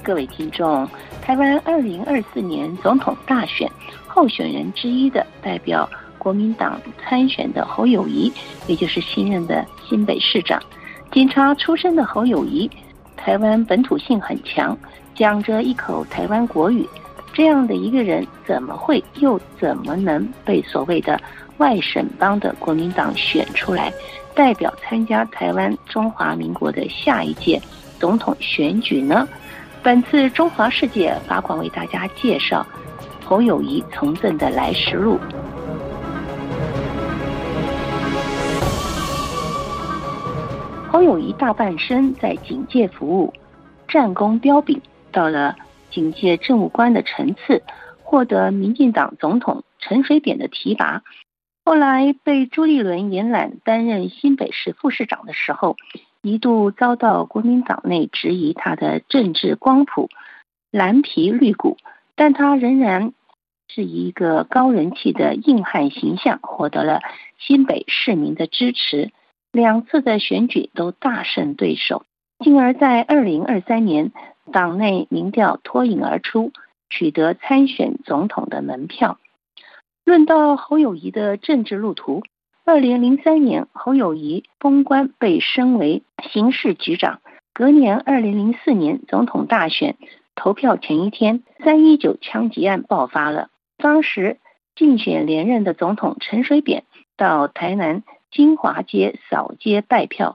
各位听众，台湾二零二四年总统大选候选人之一的代表国民党参选的侯友谊，也就是新任的新北市长。警察出身的侯友谊，台湾本土性很强，讲着一口台湾国语，这样的一个人，怎么会又怎么能被所谓的外省帮的国民党选出来，代表参加台湾中华民国的下一届总统选举呢？本次中华世界法广为大家介绍侯友谊从政的来时路。侯友谊大半生在警界服务，战功彪炳，到了警界政务官的层次，获得民进党总统陈水扁的提拔。后来被朱立伦延揽担任新北市副市长的时候。一度遭到国民党内质疑他的政治光谱蓝皮绿骨，但他仍然是一个高人气的硬汉形象，获得了新北市民的支持。两次的选举都大胜对手，进而，在二零二三年党内民调脱颖而出，取得参选总统的门票。论到侯友谊的政治路途。二零零三年，侯友谊封官被升为刑事局长。隔年，二零零四年总统大选投票前一天，三一九枪击案爆发了。当时竞选连任的总统陈水扁到台南金华街扫街拜票，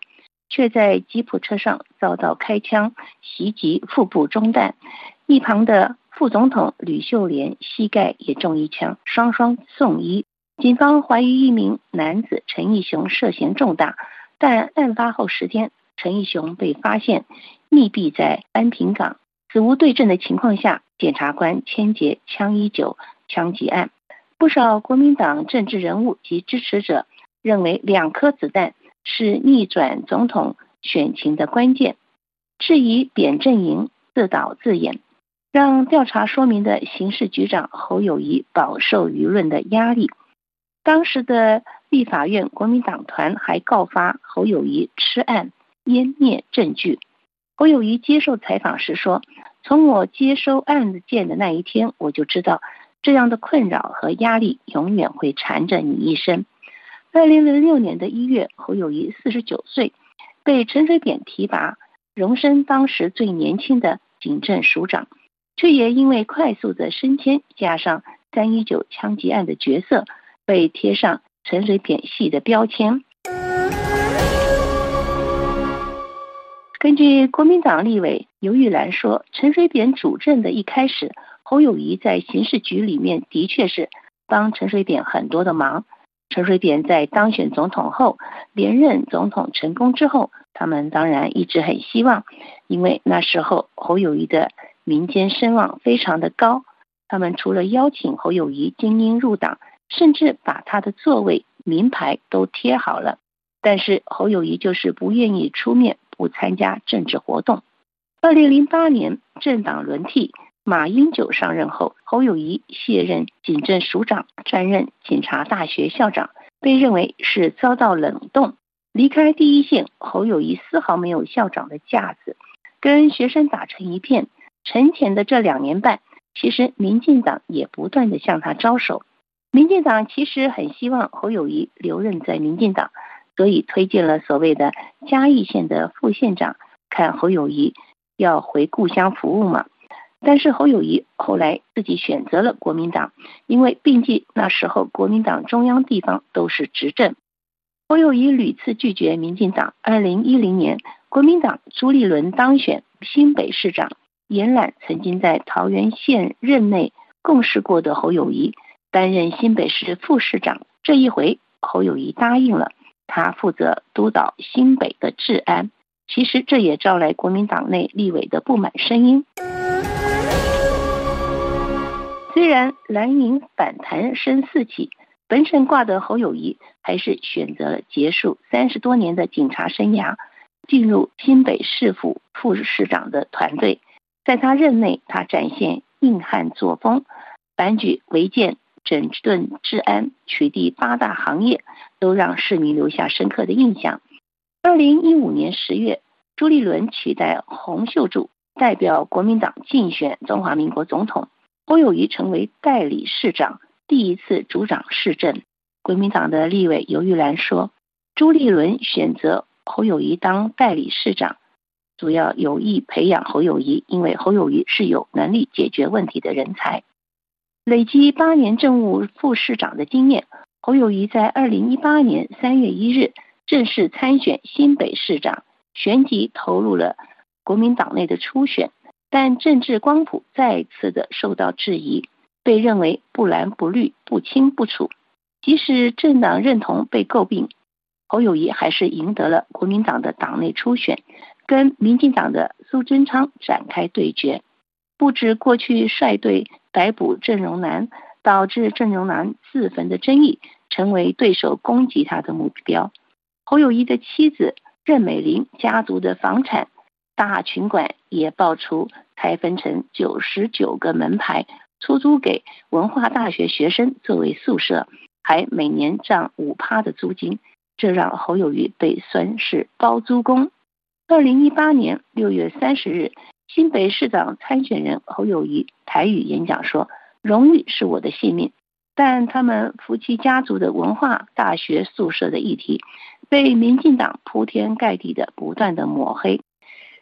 却在吉普车上遭到开枪袭击，腹部中弹。一旁的副总统吕秀莲膝盖也中一枪，双双送医。警方怀疑一名男子陈义雄涉嫌重大，但案发后十天，陈义雄被发现密闭在安平港，死无对证的情况下，检察官签结枪一九枪击案。不少国民党政治人物及支持者认为，两颗子弹是逆转总统选情的关键，质疑扁阵营自导自演，让调查说明的刑事局长侯友谊饱受舆论的压力。当时的立法院国民党团还告发侯友谊吃案湮灭证据。侯友谊接受采访时说：“从我接收案件的那一天，我就知道这样的困扰和压力永远会缠着你一生。”二零零六年的一月，侯友谊四十九岁，被陈水扁提拔，荣升当时最年轻的警政署长，却也因为快速的升迁，加上三一九枪击案的角色。被贴上陈水扁系的标签。根据国民党立委刘玉兰说，陈水扁主政的一开始，侯友谊在刑事局里面的确是帮陈水扁很多的忙。陈水扁在当选总统后，连任总统成功之后，他们当然一直很希望，因为那时候侯友谊的民间声望非常的高，他们除了邀请侯友谊精英入党。甚至把他的座位名牌都贴好了，但是侯友谊就是不愿意出面，不参加政治活动。二零零八年政党轮替，马英九上任后，侯友谊卸任警政署长，转任警察大学校长，被认为是遭到冷冻。离开第一线，侯友谊丝毫没有校长的架子，跟学生打成一片。沉潜的这两年半，其实民进党也不断的向他招手。民进党其实很希望侯友谊留任在民进党，所以推荐了所谓的嘉义县的副县长，看侯友谊要回故乡服务嘛。但是侯友谊后来自己选择了国民党，因为毕竟那时候国民党中央地方都是执政。侯友谊屡次拒绝民进党。二零一零年，国民党朱立伦当选新北市长，延揽曾经在桃园县任内共事过的侯友谊。担任新北市副市长，这一回侯友谊答应了，他负责督导新北的治安。其实这也招来国民党内立委的不满声音。虽然蓝营反弹声四起，本省挂的侯友谊还是选择了结束三十多年的警察生涯，进入新北市府副市长的团队。在他任内，他展现硬汉作风，反举违建、整顿治安、取缔八大行业，都让市民留下深刻的印象。二零一五年十月，朱立伦取代洪秀柱，代表国民党竞选中华民国总统。侯友谊成为代理市长，第一次主掌市政。国民党的立委尤玉兰说：“朱立伦选择侯友谊当代理市长。”主要有意培养侯友谊，因为侯友谊是有能力解决问题的人才。累积八年政务副市长的经验，侯友谊在二零一八年三月一日正式参选新北市长，旋即投入了国民党内的初选，但政治光谱再次的受到质疑，被认为不蓝不绿不清不楚。即使政党认同被诟病，侯友谊还是赢得了国民党的党内初选。跟民进党的苏贞昌展开对决，不止过去率队逮捕郑荣南，导致郑荣南自焚的争议，成为对手攻击他的目标。侯友谊的妻子任美玲家族的房产大群馆也爆出拆分成九十九个门牌，出租给文化大学学生作为宿舍，还每年涨五趴的租金，这让侯友谊被酸是包租公。二零一八年六月三十日，新北市长参选人侯友谊台语演讲说：“荣誉是我的性命。”但他们夫妻家族的文化大学宿舍的议题，被民进党铺天盖地的不断的抹黑。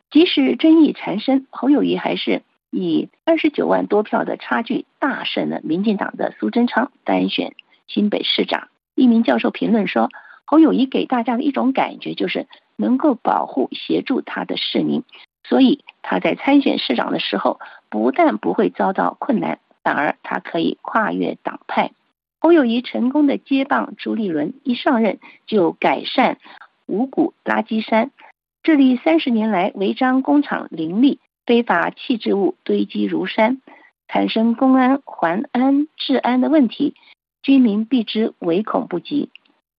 即使争议缠身，侯友谊还是以二十九万多票的差距大胜了民进党的苏贞昌，单选新北市长。一名教授评论说：“侯友谊给大家的一种感觉就是。”能够保护协助他的市民，所以他在参选市长的时候，不但不会遭到困难，反而他可以跨越党派。侯友谊成功的接棒朱立伦，一上任就改善五股垃圾山，这里三十年来违章工厂林立，非法弃置物堆积如山，产生公安、环安、治安的问题，居民避之唯恐不及。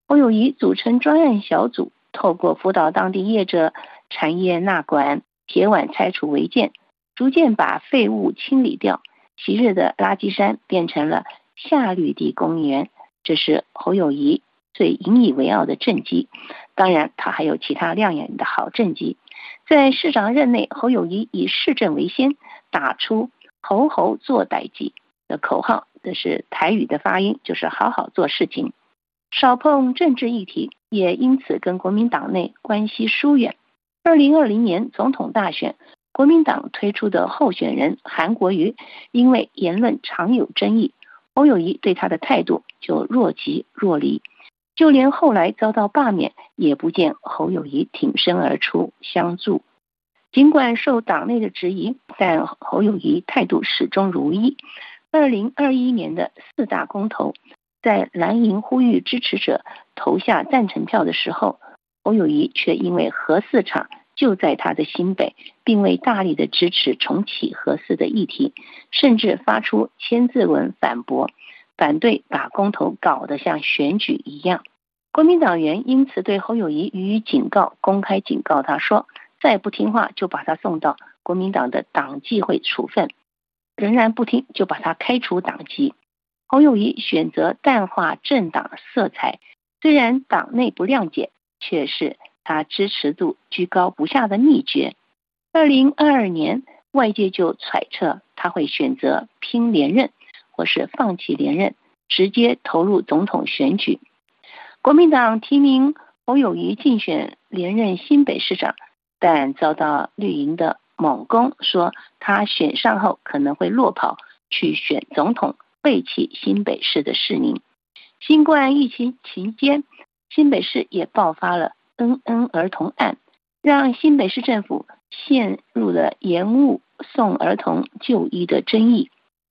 侯友谊组成专案小组。透过辅导当地业者产业纳管、铁碗拆除违建，逐渐把废物清理掉。昔日的垃圾山变成了夏绿地公园，这是侯友谊最引以为傲的政绩。当然，他还有其他亮眼的好政绩。在市长任内，侯友谊以市政为先，打出“侯侯做歹计”的口号，这是台语的发音，就是好好做事情。少碰政治议题，也因此跟国民党内关系疏远。二零二零年总统大选，国民党推出的候选人韩国瑜，因为言论常有争议，侯友谊对他的态度就若即若离。就连后来遭到罢免，也不见侯友谊挺身而出相助。尽管受党内的质疑，但侯友谊态度始终如一。二零二一年的四大公投。在蓝营呼吁支持者投下赞成票的时候，侯友谊却因为核四厂就在他的新北，并未大力的支持重启核四的议题，甚至发出千字文反驳，反对把公投搞得像选举一样。国民党员因此对侯友谊予以警告，公开警告他说，再不听话就把他送到国民党的党纪会处分，仍然不听就把他开除党籍。侯友谊选择淡化政党色彩，虽然党内不谅解，却是他支持度居高不下的秘诀。二零二二年，外界就揣测他会选择拼连任，或是放弃连任，直接投入总统选举。国民党提名侯友谊竞选连任新北市长，但遭到绿营的猛攻，说他选上后可能会落跑去选总统。背弃新北市的市民。新冠疫情期间，新北市也爆发了恩恩儿童案，让新北市政府陷入了延误送儿童就医的争议。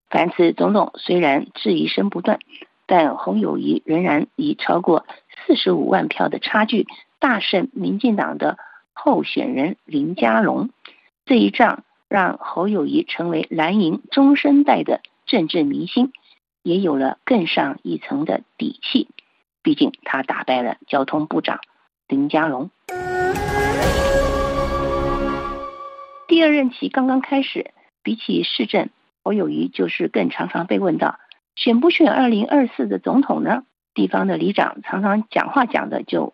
凡此种种，虽然质疑声不断，但侯友谊仍然以超过四十五万票的差距大胜民进党的候选人林佳龙。这一仗让侯友谊成为蓝营中生代的政治明星。也有了更上一层的底气，毕竟他打败了交通部长林佳龙。第二任期刚刚开始，比起市政，侯友谊就是更常常被问到选不选二零二四的总统呢？地方的里长常常讲话讲的就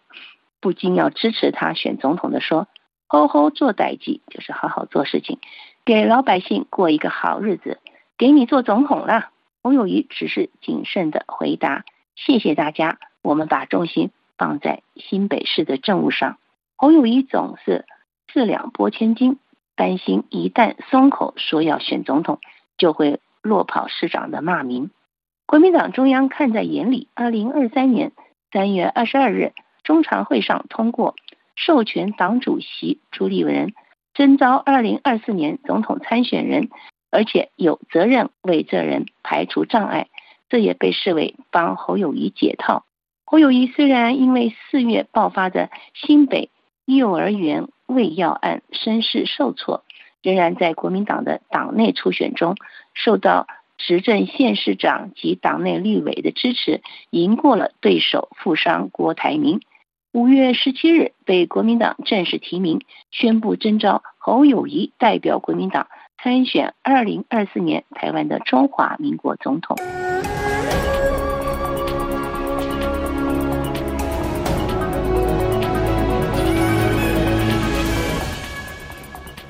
不禁要支持他选总统的说：“吼吼做代际，就是好好做事情，给老百姓过一个好日子，给你做总统了。”侯友谊只是谨慎的回答：“谢谢大家，我们把重心放在新北市的政务上。”侯友谊总是四两拨千斤，担心一旦松口说要选总统，就会落跑市长的骂名。国民党中央看在眼里，二零二三年三月二十二日中常会上通过授权党主席朱立伦征召二零二四年总统参选人。而且有责任为这人排除障碍，这也被视为帮侯友谊解套。侯友谊虽然因为四月爆发的新北幼儿园喂药案声势受挫，仍然在国民党的党内初选中受到执政县市长及党内立委的支持，赢过了对手富商郭台铭。五月十七日被国民党正式提名，宣布征召侯友谊代表国民党。参选二零二四年台湾的中华民国总统。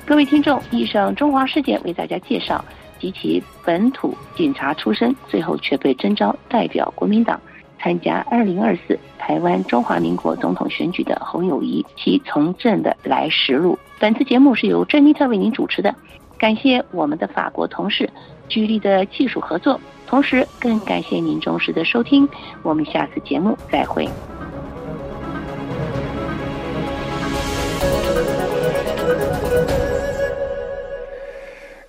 各位听众，以上中华事件为大家介绍及其本土警察出身，最后却被征召代表国民党参加二零二四台湾中华民国总统选举的侯友谊，其从政的来时路。本次节目是由珍妮特为您主持的。感谢我们的法国同事居力的技术合作，同时更感谢您忠实的收听。我们下次节目再会。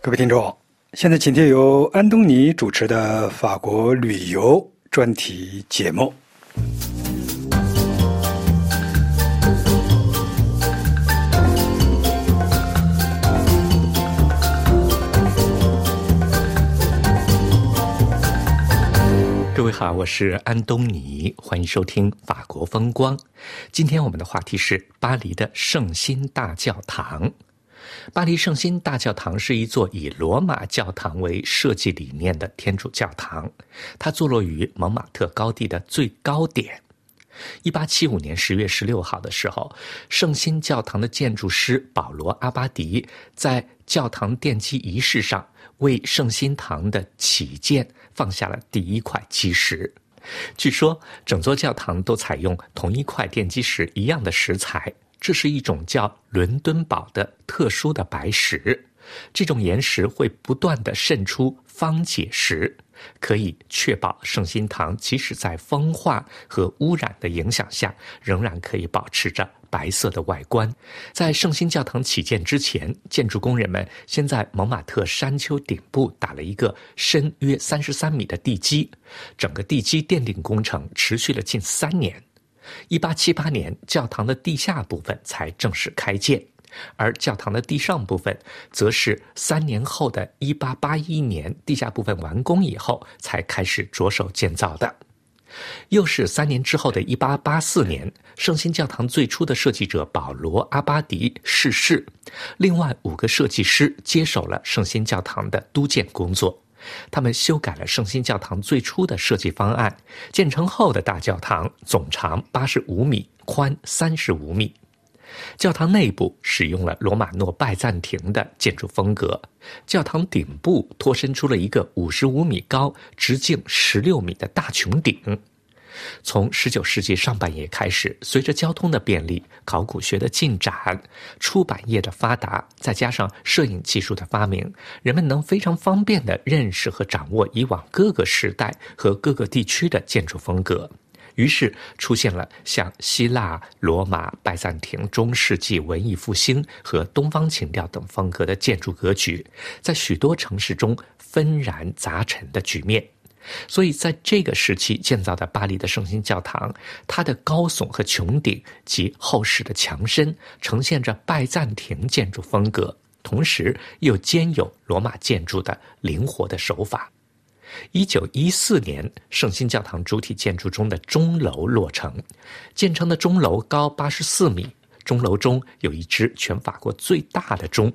各位听众，现在请听由安东尼主持的法国旅游专题节目。各位好，我是安东尼，欢迎收听法国风光。今天我们的话题是巴黎的圣心大教堂。巴黎圣心大教堂是一座以罗马教堂为设计理念的天主教堂，它坐落于蒙马特高地的最高点。一八七五年十月十六号的时候，圣心教堂的建筑师保罗阿巴迪在教堂奠基仪式上为圣心堂的起建。放下了第一块基石，据说整座教堂都采用同一块奠基石一样的石材，这是一种叫伦敦堡的特殊的白石。这种岩石会不断的渗出方解石，可以确保圣心堂即使在风化和污染的影响下，仍然可以保持着。白色的外观，在圣心教堂起建之前，建筑工人们先在蒙马特山丘顶部打了一个深约三十三米的地基。整个地基奠定工程持续了近三年。一八七八年，教堂的地下部分才正式开建，而教堂的地上部分，则是三年后的一八八一年地下部分完工以后才开始着手建造的。又是三年之后的一八八四年，圣心教堂最初的设计者保罗阿巴迪逝世，另外五个设计师接手了圣心教堂的督建工作。他们修改了圣心教堂最初的设计方案，建成后的大教堂总长八十五米，宽三十五米。教堂内部使用了罗马诺拜占庭的建筑风格，教堂顶部托伸出了一个五十五米高、直径十六米的大穹顶。从十九世纪上半叶开始，随着交通的便利、考古学的进展、出版业的发达，再加上摄影技术的发明，人们能非常方便地认识和掌握以往各个时代和各个地区的建筑风格。于是出现了像希腊、罗马、拜占庭、中世纪、文艺复兴和东方情调等风格的建筑格局，在许多城市中纷然杂陈的局面。所以，在这个时期建造的巴黎的圣心教堂，它的高耸和穹顶及厚实的墙身，呈现着拜占庭建筑风格，同时又兼有罗马建筑的灵活的手法。一九一四年，圣心教堂主体建筑中的钟楼落成。建成的钟楼高八十四米，钟楼中有一只全法国最大的钟。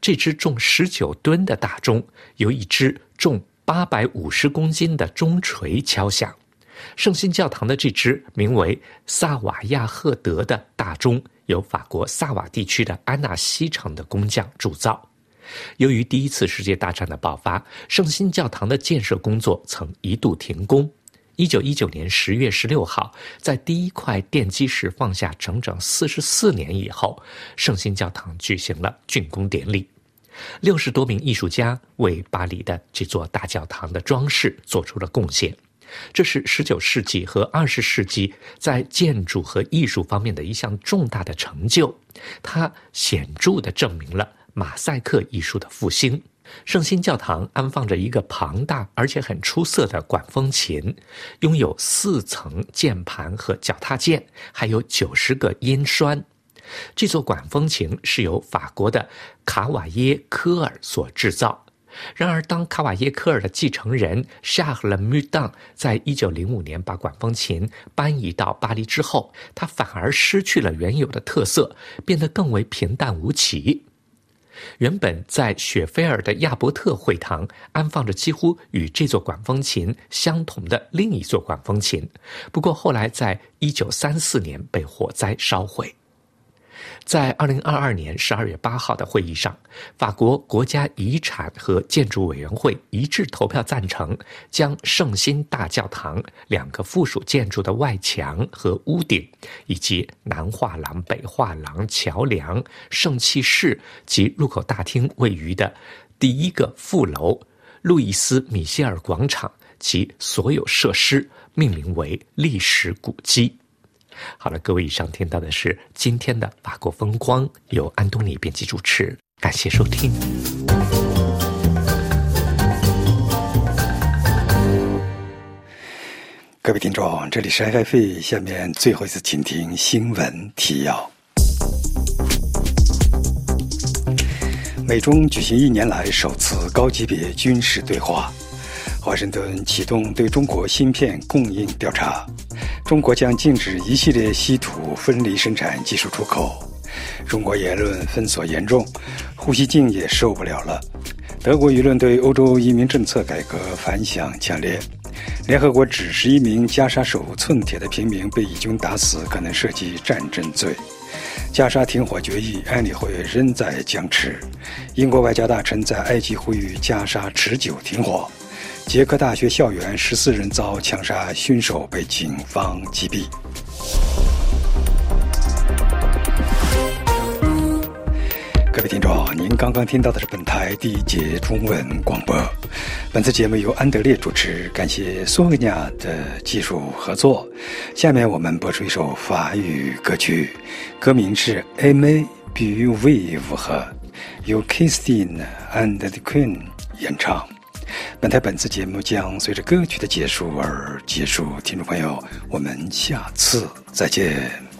这只重十九吨的大钟由一只重八百五十公斤的钟锤敲响。圣心教堂的这只名为萨瓦亚赫德的大钟，由法国萨瓦地区的安纳西城的工匠铸造。由于第一次世界大战的爆发，圣心教堂的建设工作曾一度停工。一九一九年十月十六号，在第一块奠基石放下整整四十四年以后，圣心教堂举行了竣工典礼。六十多名艺术家为巴黎的这座大教堂的装饰做出了贡献。这是十九世纪和二十世纪在建筑和艺术方面的一项重大的成就，它显著地证明了马赛克艺术的复兴。圣心教堂安放着一个庞大而且很出色的管风琴，拥有四层键盘和脚踏键，还有九十个音栓。这座管风琴是由法国的卡瓦耶科尔所制造。然而，当卡瓦耶科尔的继承人夏勒穆当在一九零五年把管风琴搬移到巴黎之后，它反而失去了原有的特色，变得更为平淡无奇。原本在雪菲尔的亚伯特会堂安放着几乎与这座管风琴相同的另一座管风琴，不过后来在一九三四年被火灾烧毁。在二零二二年十二月八号的会议上，法国国家遗产和建筑委员会一致投票赞成，将圣心大教堂两个附属建筑的外墙和屋顶，以及南画廊、北画廊、桥梁、圣器室及入口大厅位于的第一个副楼——路易斯·米歇尔广场及所有设施命名为历史古迹。好了，各位，以上听到的是今天的法国风光，由安东尼编辑主持，感谢收听。各位听众，这里是 FF，下面最后一次请听新闻提要。美中举行一年来首次高级别军事对话。华盛顿启动对中国芯片供应调查，中国将禁止一系列稀土分离生产技术出口。中国言论封锁严重，呼吸镜也受不了了。德国舆论对欧洲移民政策改革反响强烈。联合国指十一名加沙手寸铁的平民被以军打死，可能涉及战争罪。加沙停火决议，安理会仍在僵持。英国外交大臣在埃及呼吁加沙持久停火。捷克大学校园十四人遭枪杀，凶手被警方击毙。各位听众，您刚刚听到的是本台第一节中文广播。本次节目由安德烈主持，感谢苏维亚的技术合作。下面我们播出一首法语歌曲，歌名是《Ame b u Vive》和由 Christine and the Queen 演唱。本台本次节目将随着歌曲的结束而结束，听众朋友，我们下次再见。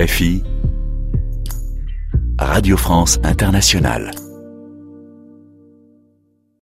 RFI, Radio France Internationale.